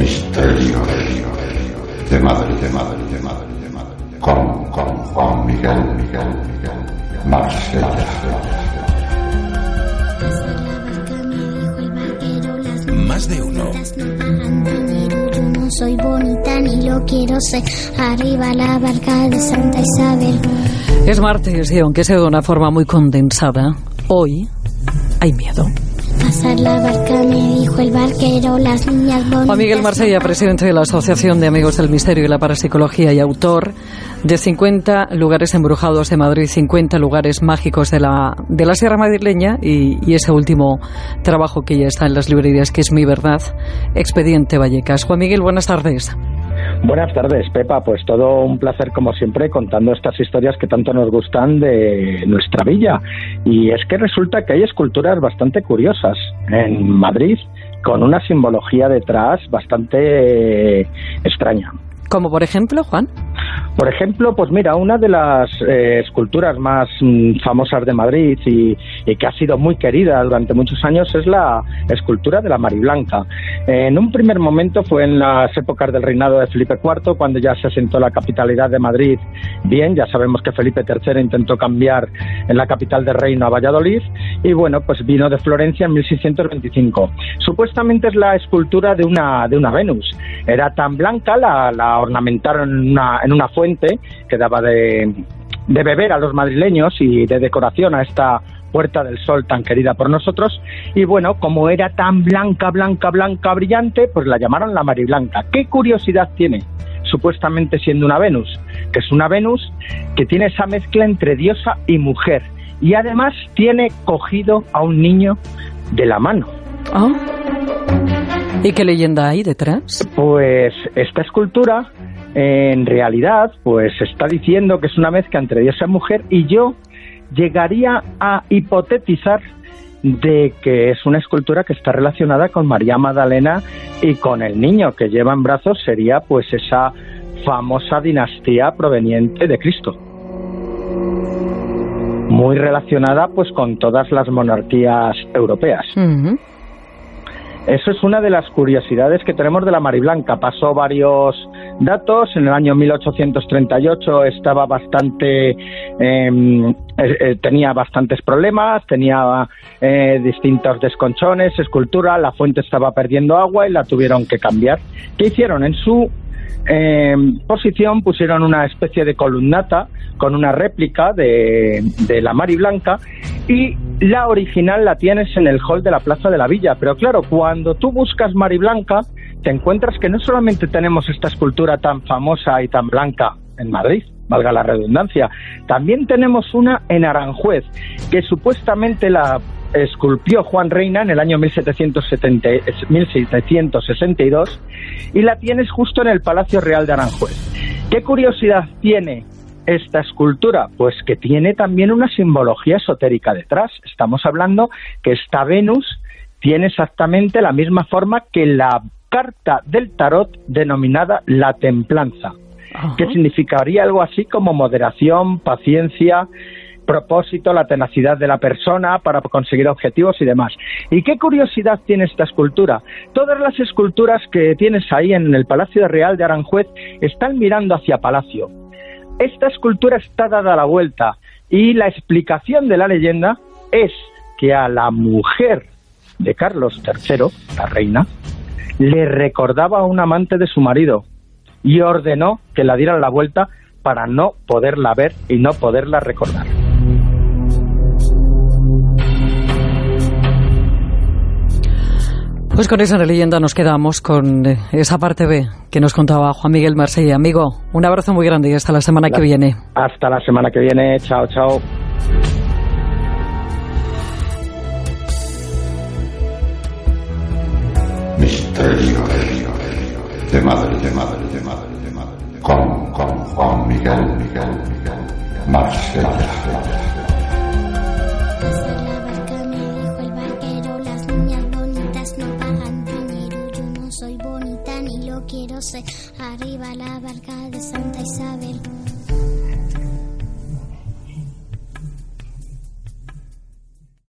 Misterio de Madrid, de Madrid, de Madrid, de Madrid. Con, con Juan Miguel, Miguel, Miguel. Marsella. Más de uno. Yo no soy bonita ni lo quiero ser. Arriba la barca de Santa Isabel. Es martes y aunque sea de una forma muy condensada, hoy hay miedo. Pasar la barca me dijo el barquero, las niñas bonitas. Juan Miguel Marsella, presidente de la Asociación de Amigos del Misterio y la Parapsicología y autor de 50 lugares embrujados de Madrid, 50 lugares mágicos de la, de la Sierra Madrileña y, y ese último trabajo que ya está en las librerías, que es Mi Verdad, Expediente Vallecas. Juan Miguel, buenas tardes. Buenas tardes, Pepa. Pues todo un placer, como siempre, contando estas historias que tanto nos gustan de nuestra villa. Y es que resulta que hay esculturas bastante curiosas en Madrid, con una simbología detrás bastante extraña. Como por ejemplo, Juan. Por ejemplo, pues mira, una de las eh, esculturas más mm, famosas de Madrid y, y, que ha sido muy querida durante muchos años es la escultura de la Mariblanca. Eh, en un primer momento fue en las épocas del reinado de Felipe IV, cuando ya se asentó la capitalidad de Madrid bien. Ya sabemos que Felipe III intentó cambiar en la capital del reino a Valladolid y bueno, pues vino de Florencia en 1625. Supuestamente es la escultura de una, de una Venus. Era tan blanca, la, la ornamentaron en una, en una fuente que daba de, de beber a los madrileños y de decoración a esta Puerta del Sol tan querida por nosotros. Y bueno, como era tan blanca, blanca, blanca, brillante, pues la llamaron la Mariblanca. ¿Qué curiosidad tiene? Supuestamente siendo una Venus, que es una Venus que tiene esa mezcla entre diosa y mujer. Y además tiene cogido a un niño de la mano. Oh. ¿Y qué leyenda hay detrás? Pues esta escultura en realidad pues está diciendo que es una mezcla entre diosa y mujer y yo llegaría a hipotetizar de que es una escultura que está relacionada con María Magdalena y con el niño que lleva en brazos sería pues esa famosa dinastía proveniente de Cristo muy relacionada pues con todas las monarquías europeas. Uh -huh. Eso es una de las curiosidades que tenemos de la Mariblanca. Pasó varios datos. En el año 1838 estaba bastante, eh, eh, tenía bastantes problemas, tenía eh, distintos desconchones, escultura. La fuente estaba perdiendo agua y la tuvieron que cambiar. ¿Qué hicieron? En su eh, posición pusieron una especie de columnata con una réplica de, de la Mari Blanca y la original la tienes en el hall de la Plaza de la Villa. Pero claro, cuando tú buscas Mari Blanca, te encuentras que no solamente tenemos esta escultura tan famosa y tan blanca en Madrid, valga la redundancia, también tenemos una en Aranjuez, que supuestamente la esculpió Juan Reina en el año 1770, 1762 y la tienes justo en el Palacio Real de Aranjuez. ¿Qué curiosidad tiene esta escultura? Pues que tiene también una simbología esotérica detrás. Estamos hablando que esta Venus tiene exactamente la misma forma que la carta del tarot denominada la templanza, Ajá. que significaría algo así como moderación, paciencia, propósito, la tenacidad de la persona para conseguir objetivos y demás. ¿Y qué curiosidad tiene esta escultura? Todas las esculturas que tienes ahí en el Palacio Real de Aranjuez están mirando hacia Palacio. Esta escultura está dada la vuelta y la explicación de la leyenda es que a la mujer de Carlos III, la reina, le recordaba a un amante de su marido y ordenó que la dieran la vuelta para no poderla ver y no poderla recordar. Pues con esa leyenda nos quedamos con esa parte B que nos contaba Juan Miguel Marsella. Amigo, un abrazo muy grande y hasta la semana la, que viene. Hasta la semana que viene. Chao, chao. Misterio de madre, de madre, de madre, de madre. Con, con Juan Miguel, Miguel, Miguel. Marsella. quiero ser arriba la barca de Santa Isabel.